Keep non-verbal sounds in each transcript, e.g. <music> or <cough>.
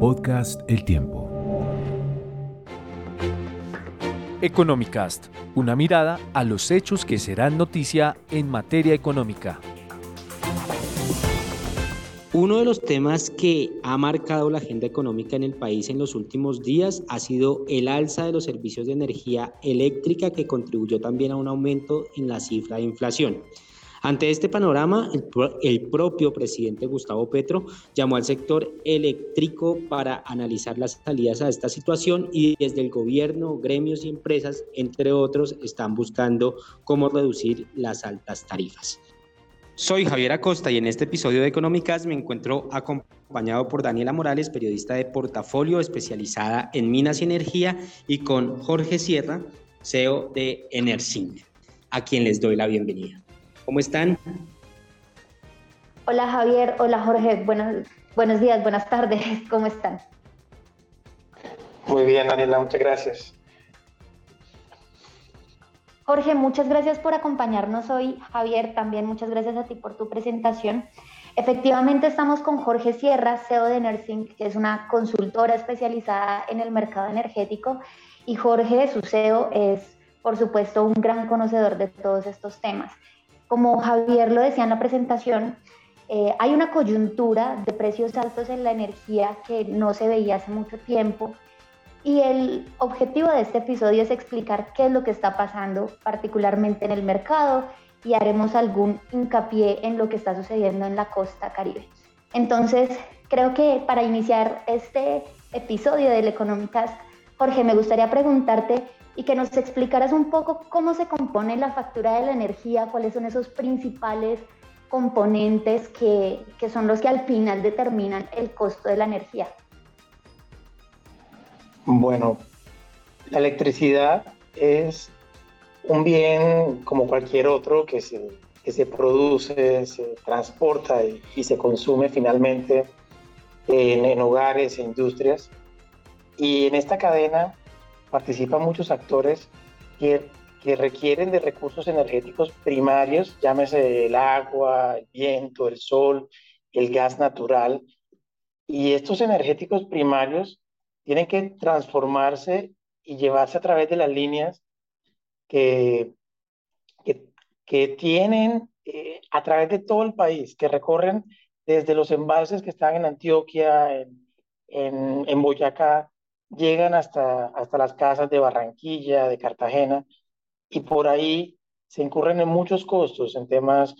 Podcast El Tiempo. Economicast, una mirada a los hechos que serán noticia en materia económica. Uno de los temas que ha marcado la agenda económica en el país en los últimos días ha sido el alza de los servicios de energía eléctrica que contribuyó también a un aumento en la cifra de inflación. Ante este panorama, el, propio presidente Gustavo Petro llamó al sector eléctrico para analizar las salidas a esta situación y desde el gobierno, gremios y empresas, entre otros, están buscando cómo reducir las altas tarifas. Soy Javier Acosta y en este episodio de Económicas me encuentro acompañado por Daniela Morales, periodista de portafolio especializada en minas y energía, y con Jorge Sierra, CEO de Enersin, a quien les doy la bienvenida. ¿Cómo están? Hola Javier, hola Jorge, buenos, buenos días, buenas tardes, <laughs> ¿cómo están? Muy bien, Daniela, muchas gracias. Jorge, muchas gracias por acompañarnos hoy. Javier, también muchas gracias a ti por tu presentación. Efectivamente, estamos con Jorge Sierra, CEO de Nursing, que es una consultora especializada en el mercado energético. Y Jorge, su CEO, es, por supuesto, un gran conocedor de todos estos temas. Como Javier lo decía en la presentación, eh, hay una coyuntura de precios altos en la energía que no se veía hace mucho tiempo y el objetivo de este episodio es explicar qué es lo que está pasando particularmente en el mercado y haremos algún hincapié en lo que está sucediendo en la costa caribe. Entonces, creo que para iniciar este episodio del Economicast, Jorge, me gustaría preguntarte y que nos explicaras un poco cómo se compone la factura de la energía, cuáles son esos principales componentes que, que son los que al final determinan el costo de la energía. Bueno, la electricidad es un bien como cualquier otro que se, que se produce, se transporta y, se consume finalmente en, en, hogares e industrias. Y en esta cadena participan muchos actores que, que requieren de recursos energéticos primarios, llámese el agua, el viento, el sol, el gas natural. Y estos energéticos primarios tienen que transformarse y llevarse a través de las líneas que, que, que tienen eh, a través de todo el país, que recorren desde los embalses que están en Antioquia, en, en, en Boyacá, llegan hasta, hasta las casas de Barranquilla, de Cartagena, y por ahí se incurren en muchos costos en temas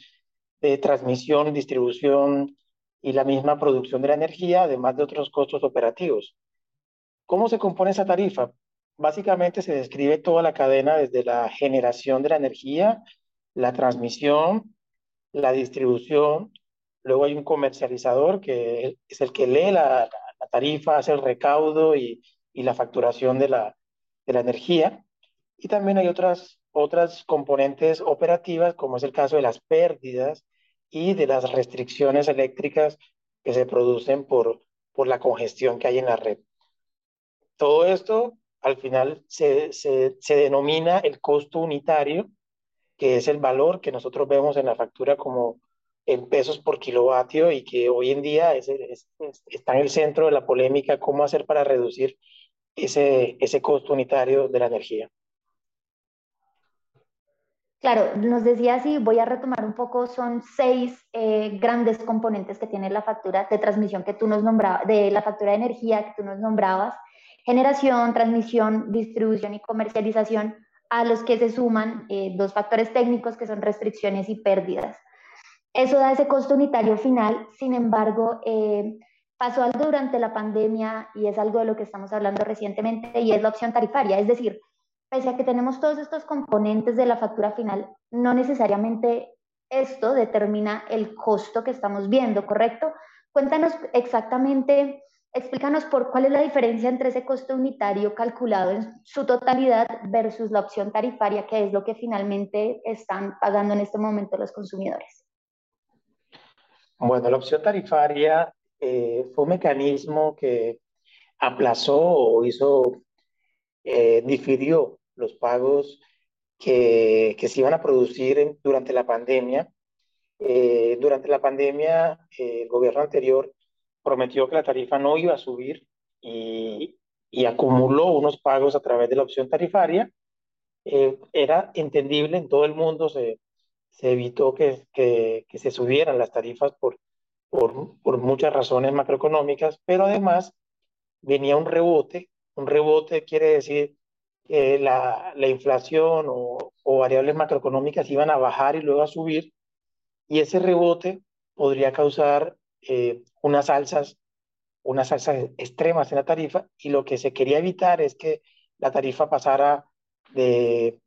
de transmisión, distribución y la misma producción de la energía, además de otros costos operativos. ¿Cómo se compone esa tarifa? Básicamente se describe toda la cadena desde la generación de la energía, la transmisión, la distribución, luego hay un comercializador que es el que lee la, la tarifa, hace el recaudo y, y la facturación de la, de la energía. Y también hay otras, otras componentes operativas, como es el caso de las pérdidas y de las restricciones eléctricas que se producen por, por la congestión que hay en la red. Todo esto al final se, se, se denomina el costo unitario, que es el valor que nosotros vemos en la factura como en pesos por kilovatio y que hoy en día es, es, está en el centro de la polémica cómo hacer para reducir ese, ese costo unitario de la energía. Claro, nos decías y voy a retomar un poco, son seis eh, grandes componentes que tiene la factura de transmisión que tú nos nombrabas, de la factura de energía que tú nos nombrabas, generación, transmisión, distribución y comercialización, a los que se suman eh, dos factores técnicos que son restricciones y pérdidas. Eso da ese costo unitario final, sin embargo, eh, pasó algo durante la pandemia y es algo de lo que estamos hablando recientemente y es la opción tarifaria, es decir, pese a que tenemos todos estos componentes de la factura final, no necesariamente esto determina el costo que estamos viendo, ¿correcto? Cuéntanos exactamente, explícanos por cuál es la diferencia entre ese costo unitario calculado en su totalidad versus la opción tarifaria, que es lo que finalmente están pagando en este momento los consumidores. Bueno, la opción tarifaria eh, fue un mecanismo que aplazó o hizo, eh, difirió los pagos que, que, se iban a producir durante la pandemia. Eh, durante la pandemia, el gobierno anterior prometió que la tarifa no iba a subir y, y acumuló unos pagos a través de la opción tarifaria. era entendible, en todo el mundo se, se evitó que, que, que, se subieran las tarifas por, por, por muchas razones macroeconómicas, pero además venía un rebote. Un rebote quiere decir que la, la inflación o, o, variables macroeconómicas iban a bajar y luego a subir, y ese rebote podría causar eh, unas alzas, unas alzas extremas en la tarifa, y lo que se quería evitar es que la tarifa pasara de,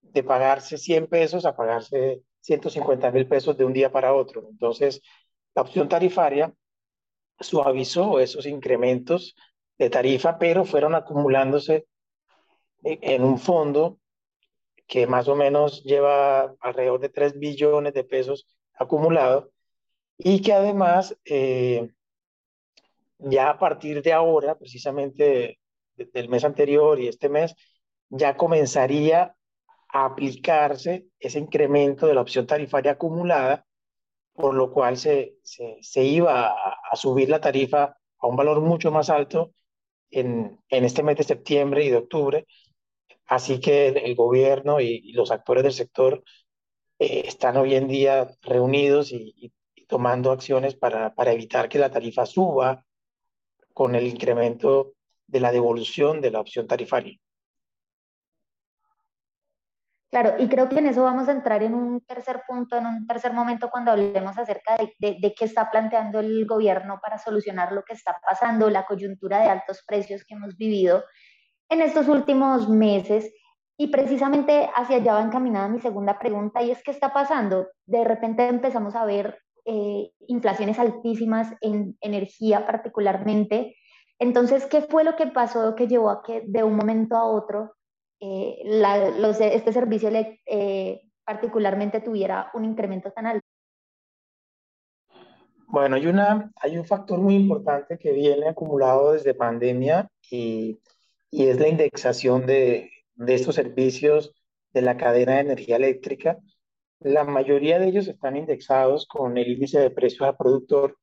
de pagarse 100 pesos a pagarse 150 mil pesos de un día para otro. Entonces, la opción tarifaria suavizó esos incrementos de tarifa, pero fueron acumulándose en un fondo que más o menos lleva alrededor de 3 billones de pesos acumulados y que además eh, ya a partir de ahora, precisamente del mes anterior y este mes, ya comenzaría a aplicarse ese incremento de la opción tarifaria acumulada, por lo cual se, se, se iba a, a, subir la tarifa a un valor mucho más alto en, en este mes de septiembre y de octubre. Así que el, el gobierno y, y, los actores del sector eh, están hoy en día reunidos y, y, y tomando acciones para, para evitar que la tarifa suba con el incremento de la devolución de la opción tarifaria. Claro, y creo que en eso vamos a entrar en un tercer punto, en un tercer momento, cuando hablemos acerca de, de, de, qué está planteando el gobierno para solucionar lo que está pasando, la coyuntura de altos precios que hemos vivido en estos últimos meses. Y precisamente hacia allá va encaminada mi segunda pregunta, y es qué está pasando. De repente empezamos a ver eh, inflaciones altísimas en energía particularmente. Entonces, ¿qué fue lo que pasó que llevó a que de un momento a otro eh, la, los, este servicio eh, particularmente tuviera un incremento tan alto? Bueno, hay, una, hay un factor muy importante que viene acumulado desde pandemia y, y es la indexación de, de estos servicios de la cadena de energía eléctrica. La mayoría de ellos están indexados con el índice de precios al productor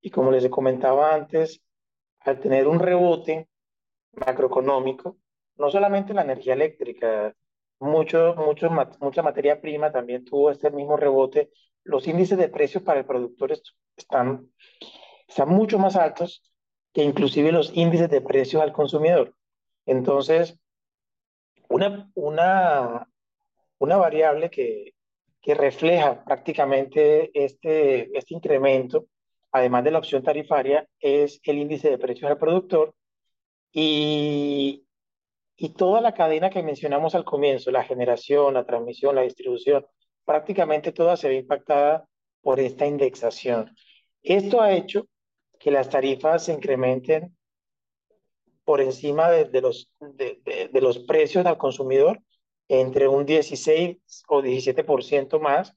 y como les comentaba antes, al tener un rebote macroeconómico, no solamente la energía eléctrica, mucho, mucho, mucha materia prima también tuvo este mismo rebote. Los índices de precios para el productor están, están mucho más altos que inclusive los índices de precios al consumidor. Entonces, una, una, una variable que, que refleja prácticamente este, este incremento, además de la opción tarifaria, es el índice de precios al productor. Y, y toda la cadena que mencionamos al comienzo, la generación, la transmisión, la distribución, prácticamente toda se ve impactada por esta indexación. Esto ha hecho que las tarifas se incrementen por encima de, los, de, los precios al consumidor entre un 16 o 17% más,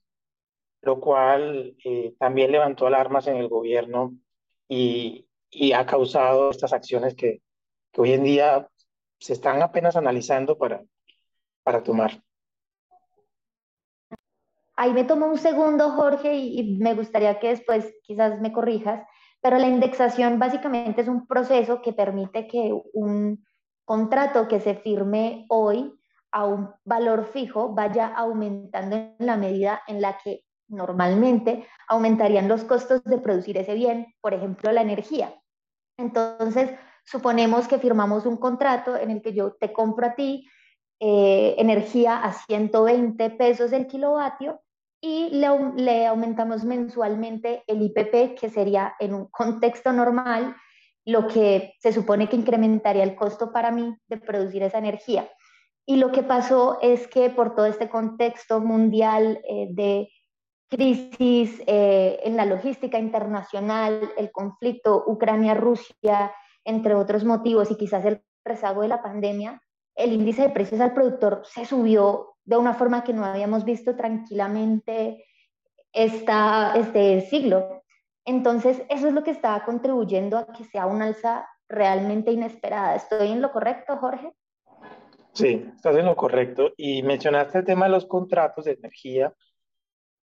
lo cual eh, también levantó alarmas en el gobierno y, y ha causado estas acciones que, que hoy en día se están apenas analizando para, para tomar. Ahí me tomo un segundo, Jorge, y, y, me gustaría que después quizás me corrijas, pero la indexación básicamente es un proceso que permite que un contrato que se firme hoy a un valor fijo vaya aumentando en la medida en la que normalmente aumentarían los costos de producir ese bien, por ejemplo, la energía. Entonces, suponemos que firmamos un contrato en el que yo te compro a ti eh, energía a 120 pesos el kilovatio y le, aumentamos mensualmente el IPP, que sería en un contexto normal lo que se supone que incrementaría el costo para mí de producir esa energía. Y lo que pasó es que por todo este contexto mundial eh, de crisis eh, en la logística internacional, el conflicto Ucrania-Rusia, entre otros motivos, y quizás el rezago de la pandemia, el índice de precios al productor se subió de una forma que no habíamos visto tranquilamente esta, este siglo. Entonces, eso es lo que está contribuyendo a que sea una alza realmente inesperada. ¿Estoy en lo correcto, Jorge? Sí, estás en lo correcto. Y mencionaste el tema de los contratos de energía,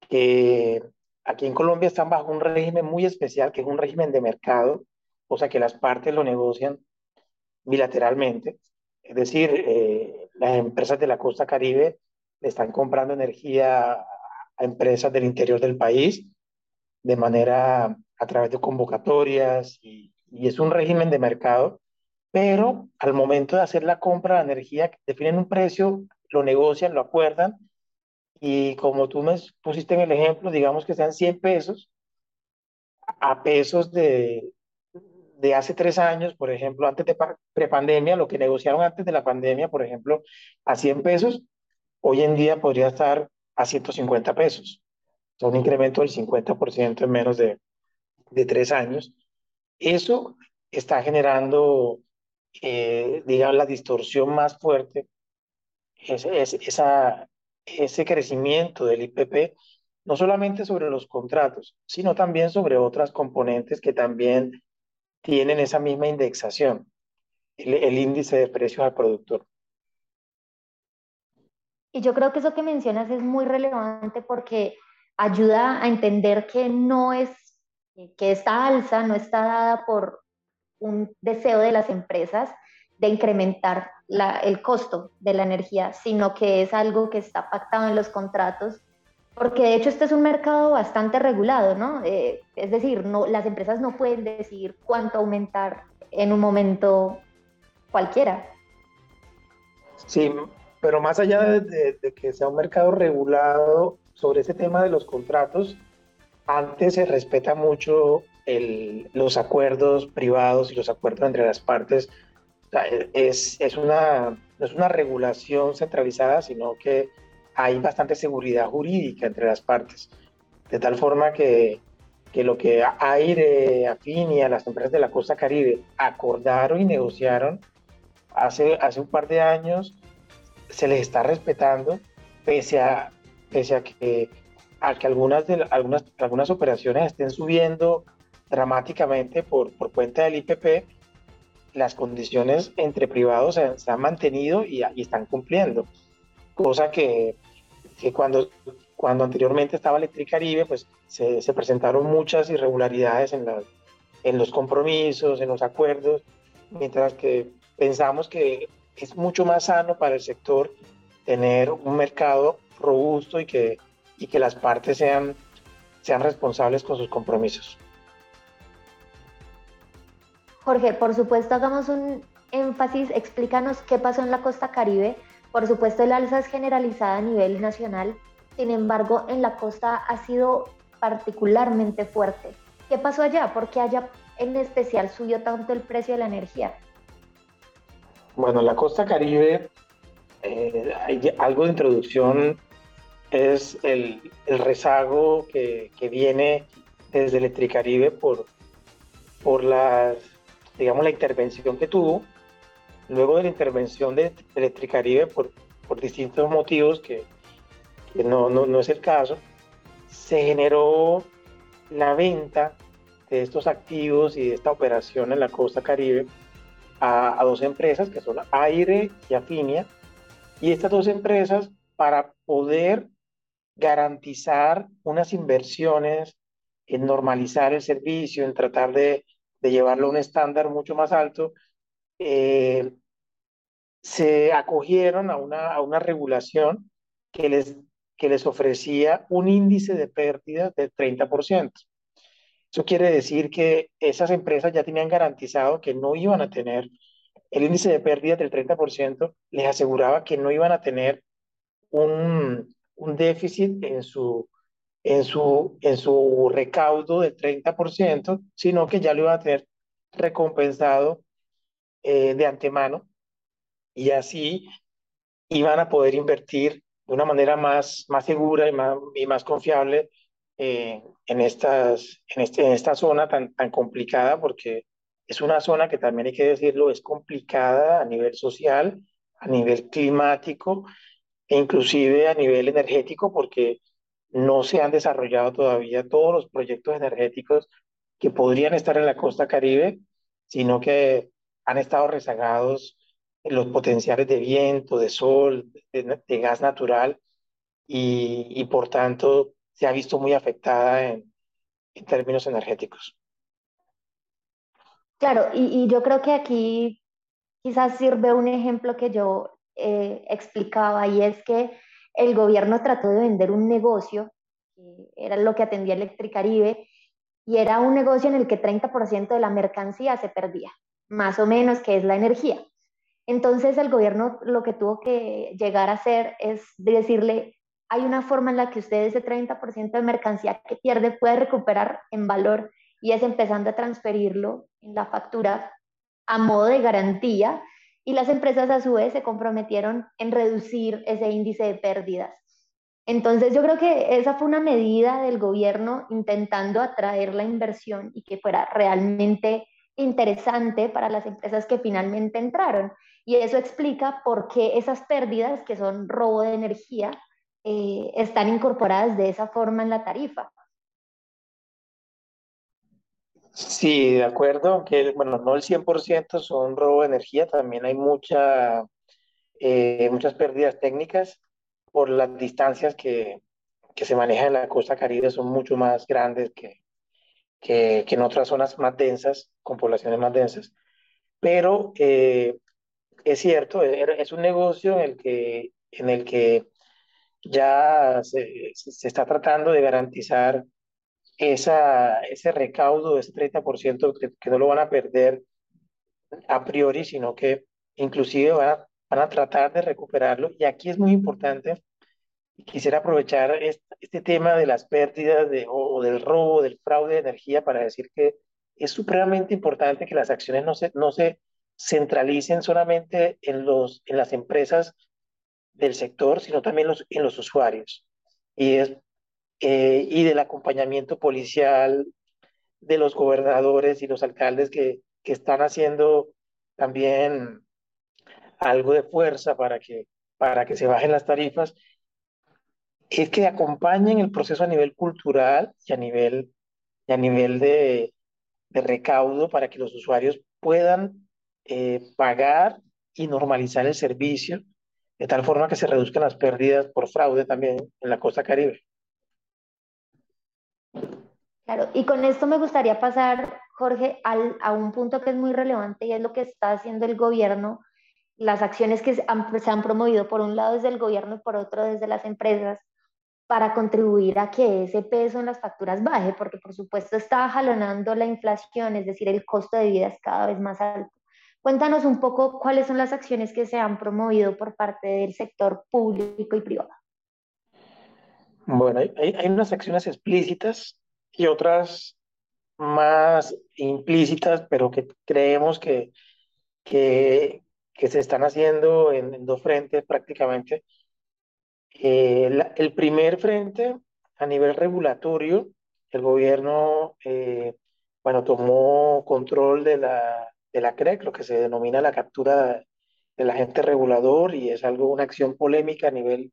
que aquí en Colombia están bajo un régimen muy especial, que es un régimen de mercado, o sea que las partes lo negocian bilateralmente. Es decir, eh, las empresas de la costa caribe le están comprando energía a empresas del interior del país de manera a través de convocatorias y, y es un régimen de mercado, pero al momento de hacer la compra de energía definen un precio, lo negocian, lo acuerdan y como tú me pusiste en el ejemplo, digamos que sean 100 pesos a pesos de, de hace tres años, por ejemplo, antes de prepandemia, lo que negociaron antes de la pandemia, por ejemplo, a 100 pesos, hoy en día podría estar a 150 pesos. O sea, un incremento del 50% en menos de, de tres años. Eso está generando, eh, digamos, la distorsión más fuerte, es, es, esa, ese crecimiento del IPP, no solamente sobre los contratos, sino también sobre otras componentes que también tienen esa misma indexación, el, índice de precios al productor. Y yo creo que eso que mencionas es muy relevante porque ayuda a entender que no es, que esta alza no está dada por un deseo de las empresas de incrementar el costo de la energía, sino que es algo que está pactado en los contratos porque de hecho este es un mercado bastante regulado, ¿no? Eh, es decir, no, las empresas no pueden decidir cuánto aumentar en un momento cualquiera. Sí, pero más allá de, que sea un mercado regulado sobre ese tema de los contratos, antes se respeta mucho el, los acuerdos privados y los acuerdos entre las partes. es, es, una, no es una regulación centralizada, sino que hay bastante seguridad jurídica entre las partes, de tal forma que, que lo que Aire, Afinia, las empresas de la costa caribe acordaron y negociaron hace, hace un par de años, se les está respetando, pese a, pese a que, a que algunas, de, algunas, algunas operaciones estén subiendo dramáticamente por, por cuenta del IPP, las condiciones entre privados se, han mantenido y, y, están cumpliendo, cosa que que cuando, cuando anteriormente estaba Electricaribe, pues se, se presentaron muchas irregularidades en, la, en los compromisos, en los acuerdos, mientras que pensamos que es mucho más sano para el sector tener un mercado robusto y que, y que las partes sean, sean responsables con sus compromisos. Jorge, por supuesto, hagamos un énfasis, explícanos qué pasó en la costa caribe por supuesto, el alza es generalizada a nivel nacional, sin embargo, en la costa ha sido particularmente fuerte. ¿Qué pasó allá? ¿Por qué allá en especial subió tanto el precio de la energía? Bueno, la costa caribe, eh, algo de introducción, es el, rezago que, que, viene desde Electricaribe por, por la, digamos, la intervención que tuvo luego de la intervención de Electricaribe por, por distintos motivos que, que no, no, no, es el caso, se generó la venta de estos activos y de esta operación en la costa caribe a, a dos empresas que son Aire y Afinia. Y estas dos empresas, para poder garantizar unas inversiones en normalizar el servicio, en tratar de, de llevarlo a un estándar mucho más alto, eh, se acogieron a una, a una regulación que les, que les ofrecía un índice de pérdidas del 30%. Eso quiere decir que esas empresas ya tenían garantizado que no iban a tener el índice de pérdidas del 30%, les aseguraba que no iban a tener un, un déficit en su, en, su, en su recaudo del 30%, sino que ya lo iban a tener recompensado eh, de antemano y así iban a poder invertir de una manera más, más segura y más, y más confiable eh, en, estas, en, este, en esta zona tan, tan complicada, porque es una zona que también hay que decirlo, es complicada a nivel social, a nivel climático e inclusive a nivel energético, porque no se han desarrollado todavía todos los proyectos energéticos que podrían estar en la costa caribe, sino que han estado rezagados los potenciales de viento, de sol, de, gas natural, y, y, por tanto se ha visto muy afectada en, en términos energéticos. Claro, y, y, yo creo que aquí quizás sirve un ejemplo que yo eh, explicaba, y es que el gobierno trató de vender un negocio, que era lo que atendía Electricaribe, y era un negocio en el que 30% de la mercancía se perdía, más o menos, que es la energía. Entonces el gobierno lo que tuvo que llegar a hacer es decirle, hay una forma en la que usted ese 30% de mercancía que pierde puede recuperar en valor y es empezando a transferirlo en la factura a modo de garantía y las empresas a su vez se comprometieron en reducir ese índice de pérdidas. Entonces yo creo que esa fue una medida del gobierno intentando atraer la inversión y que fuera realmente interesante para las empresas que finalmente entraron. Y eso explica por qué esas pérdidas, que son robo de energía, eh, están incorporadas de esa forma en la tarifa. Sí, de acuerdo, que bueno, no el 100% son robo de energía, también hay mucha, eh, muchas pérdidas técnicas por las distancias que, que se manejan en la costa caribe, son mucho más grandes que, que, en otras zonas más densas, con poblaciones más densas. Pero eh, es cierto, es un negocio en el que, en el que ya se, está tratando de garantizar esa, ese recaudo, ese 30% que, que no lo van a perder a priori, sino que inclusive van a tratar de recuperarlo. Y aquí es muy importante, quisiera aprovechar este, tema de las pérdidas de, o, del robo, del fraude de energía para decir que es supremamente importante que las acciones no se, no se centralicen solamente en, los, en las empresas del sector, sino también los, en los usuarios. Y es eh, y del acompañamiento policial de los gobernadores y los alcaldes que, que están haciendo también algo de fuerza para que, para que se bajen las tarifas, es que acompañen el proceso a nivel cultural y a nivel, y a nivel de, de recaudo para que los usuarios puedan eh, pagar y normalizar el servicio de tal forma que se reduzcan las pérdidas por fraude también en la costa caribe. Claro, y con esto me gustaría pasar, Jorge, al, a un punto que es muy relevante y es lo que está haciendo el gobierno, las acciones que se han, se han promovido por un lado desde el gobierno y por otro desde las empresas para contribuir a que ese peso en las facturas baje, porque por supuesto está jalonando la inflación, es decir, el costo de vida es cada vez más alto. Cuéntanos un poco cuáles son las acciones que se han promovido por parte del sector público y privado. Bueno, hay, unas acciones explícitas y otras más implícitas, pero que creemos que, que se están haciendo en, dos frentes prácticamente. Eh, el primer frente, a nivel regulatorio, el gobierno, eh, bueno, tomó control de la, de la CREC, lo que se denomina la captura del agente regulador, y es algo, una acción polémica a nivel,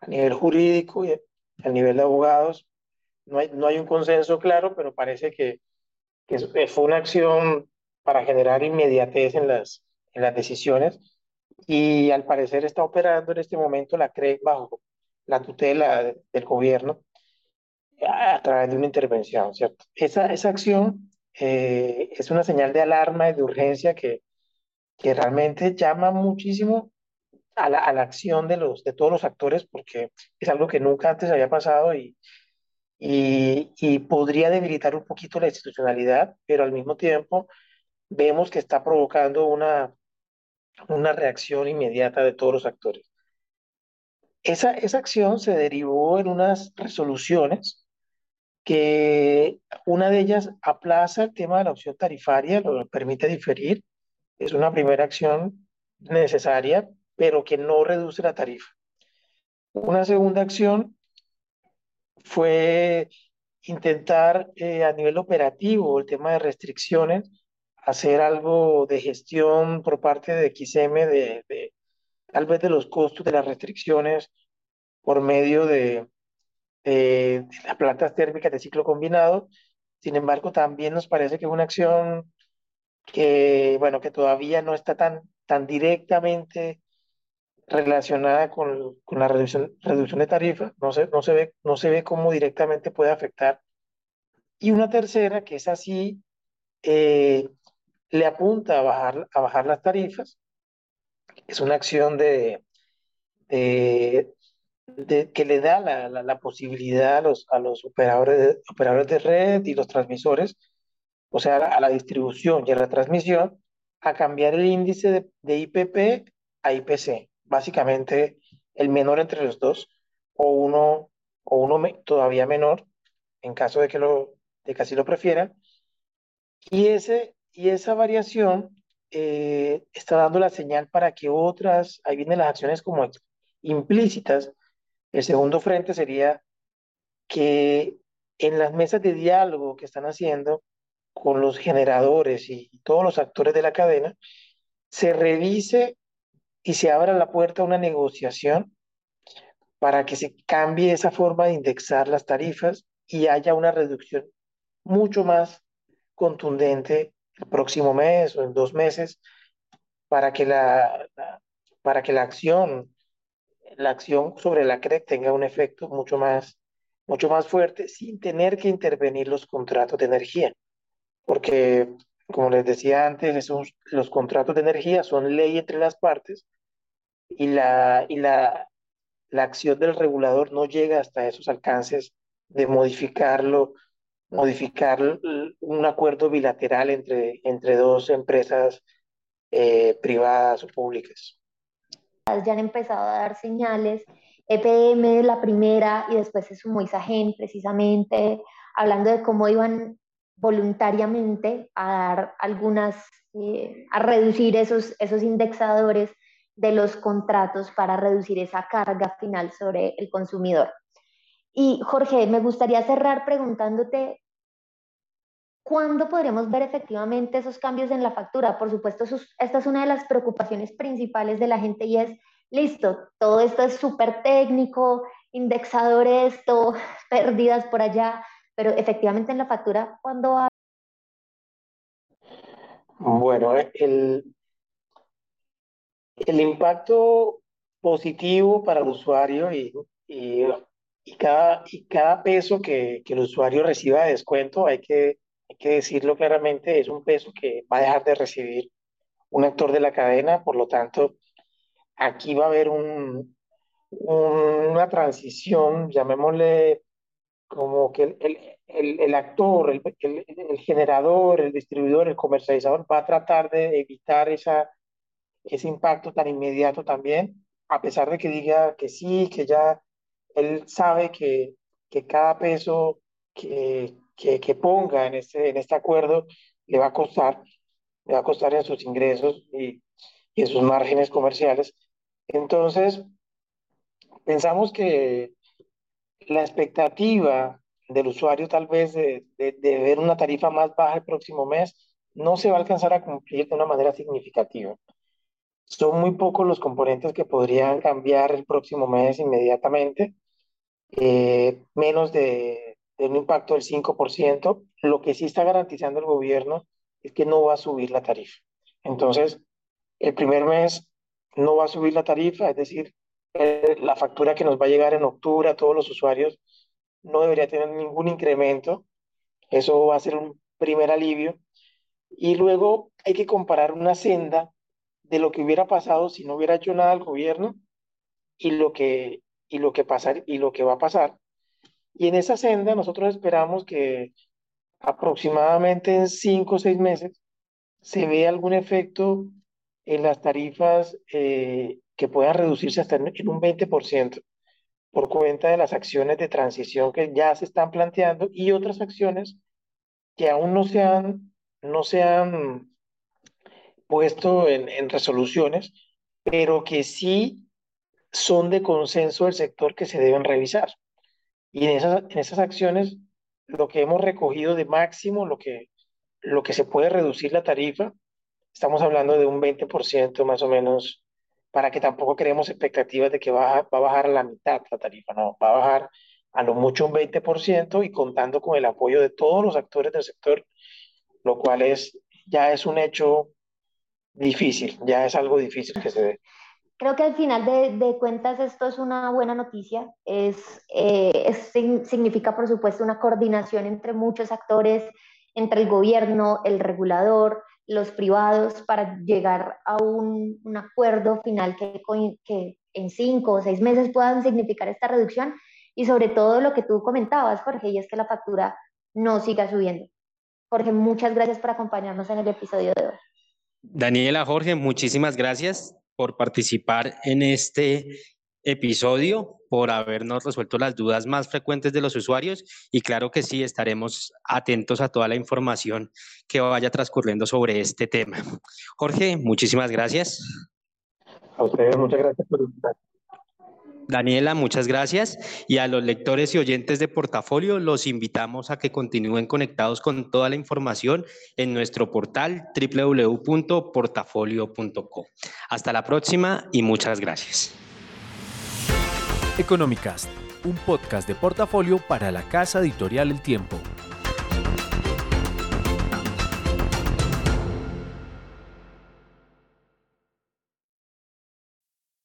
a nivel jurídico y a nivel de abogados, no hay, no hay un consenso claro, pero parece que, que fue una acción para generar inmediatez en las, en las decisiones y al parecer está operando en este momento la CRE bajo la tutela del gobierno a través de una intervención, ¿cierto? Esa, esa acción eh, es una señal de alarma y de urgencia que, que realmente llama muchísimo a la, a la acción de, los, de todos los actores porque es algo que nunca antes había pasado y, y, y podría debilitar un poquito la institucionalidad, pero al mismo tiempo vemos que está provocando una, una reacción inmediata de todos los actores. Esa, esa acción se derivó en unas resoluciones que una de ellas aplaza el tema de la opción tarifaria, lo permite diferir. Es una primera acción necesaria, pero que no reduce la tarifa. Una segunda acción fue intentar eh, a nivel operativo el tema de restricciones, hacer algo de gestión por parte de XM de, de tal vez de los costos de las restricciones por medio de, de, las plantas térmicas de ciclo combinado. Sin embargo, también nos parece que es una acción que, bueno, que todavía no está tan, tan directamente relacionada con, con la reducción, reducción de tarifa, no se, no, se ve, no se ve cómo directamente puede afectar. Y una tercera, que es así, eh, le apunta a bajar, a bajar las tarifas, es una acción de, de, que le da la, la, la, posibilidad a los, a los operadores, de, operadores de red y los transmisores, o sea, a la distribución y a la transmisión, a cambiar el índice de, de IPP a IPC básicamente el menor entre los dos, o uno, o uno todavía menor, en caso de que, lo, de que así lo prefieran. Y, ese, y esa variación eh, está dando la señal para que otras, ahí vienen las acciones como implícitas. El segundo frente sería que en las mesas de diálogo que están haciendo con los generadores y todos los actores de la cadena, se revise y se abra la puerta a una negociación para que se cambie esa forma de indexar las tarifas y haya una reducción mucho más contundente el próximo mes o en dos meses para que la, para que la acción la acción sobre la CREC tenga un efecto mucho más mucho más fuerte sin tener que intervenir los contratos de energía. Porque como les decía antes, esos, los contratos de energía son ley entre las partes y, la, y la, la acción del regulador no llega hasta esos alcances de modificarlo, modificar un acuerdo bilateral entre, entre dos empresas eh, privadas o públicas. Ya han empezado a dar señales. EPM, la primera, y después se sumó Isagen, precisamente, hablando de cómo iban voluntariamente a dar algunas, eh, a reducir esos, esos indexadores de los contratos para reducir esa carga final sobre el consumidor. Y Jorge, me gustaría cerrar preguntándote, ¿cuándo podremos ver efectivamente esos cambios en la factura? Por supuesto, esta es una de las preocupaciones principales de la gente y es, listo, todo esto es súper técnico, indexadores, esto, <laughs> pérdidas por allá, pero efectivamente en la factura, ¿cuándo va? Bueno, el, el impacto positivo para el usuario y, y cada, y cada peso que, que, el usuario reciba de descuento, hay que, hay que decirlo claramente, es un peso que va a dejar de recibir un actor de la cadena, por lo tanto, aquí va a haber un, una transición, llamémosle como que el, el, el actor, el, el, generador, el distribuidor, el comercializador va a tratar de evitar esa, ese impacto tan inmediato también, a pesar de que diga que sí, que ya él sabe que, que cada peso que, que, que, ponga en este, en este acuerdo le va a costar, le va a costar en sus ingresos y, y en sus márgenes comerciales. Entonces, pensamos que la expectativa del usuario tal vez de, de, de, ver una tarifa más baja el próximo mes no se va a alcanzar a cumplir de una manera significativa. Son muy pocos los componentes que podrían cambiar el próximo mes inmediatamente, eh, menos de, de, un impacto del 5%. Lo que sí está garantizando el gobierno es que no va a subir la tarifa. Entonces, el primer mes no va a subir la tarifa, es decir, eh, la factura que nos va a llegar en octubre a todos los usuarios no debería tener ningún incremento. Eso va a ser un primer alivio. Y luego hay que comparar una senda de lo que hubiera pasado si no hubiera hecho nada el gobierno y lo que, y lo que, pasar, y lo que va a pasar. Y en esa senda nosotros esperamos que aproximadamente en cinco o seis meses se vea algún efecto en las tarifas eh, que puedan reducirse hasta en un 20% por cuenta de las acciones de transición que ya se están planteando y otras acciones que aún no se han, no se han puesto en, en resoluciones, pero que sí son de consenso del sector que se deben revisar. Y en esas, en esas acciones, lo que hemos recogido de máximo, lo que, lo que se puede reducir la tarifa, estamos hablando de un 20% más o menos, para que tampoco creemos expectativas de que va, va a bajar a la mitad la tarifa, no, va a bajar a lo mucho un 20% y contando con el apoyo de todos los actores del sector, lo cual es, ya es un hecho difícil, ya es algo difícil que se dé. Creo que al final de, de cuentas esto es una buena noticia, es, eh, es, significa por supuesto una coordinación entre muchos actores, entre el gobierno, el regulador, los privados, para llegar a un, un acuerdo final que, que en cinco o seis meses puedan significar esta reducción y sobre todo lo que tú comentabas, Jorge, y es que la factura no siga subiendo. Jorge, muchas gracias por acompañarnos en el episodio de hoy. Daniela, Jorge, muchísimas gracias por participar en este episodio, por habernos resuelto las dudas más frecuentes de los usuarios y claro que sí, estaremos atentos a toda la información que vaya transcurriendo sobre este tema. Jorge, muchísimas gracias. A ustedes, muchas gracias por invitar. Daniela, muchas gracias. Y a los lectores y oyentes de Portafolio, los invitamos a que continúen conectados con toda la información en nuestro portal www.portafolio.co. Hasta la próxima y muchas gracias. Economicast, un podcast de Portafolio para la casa editorial El Tiempo.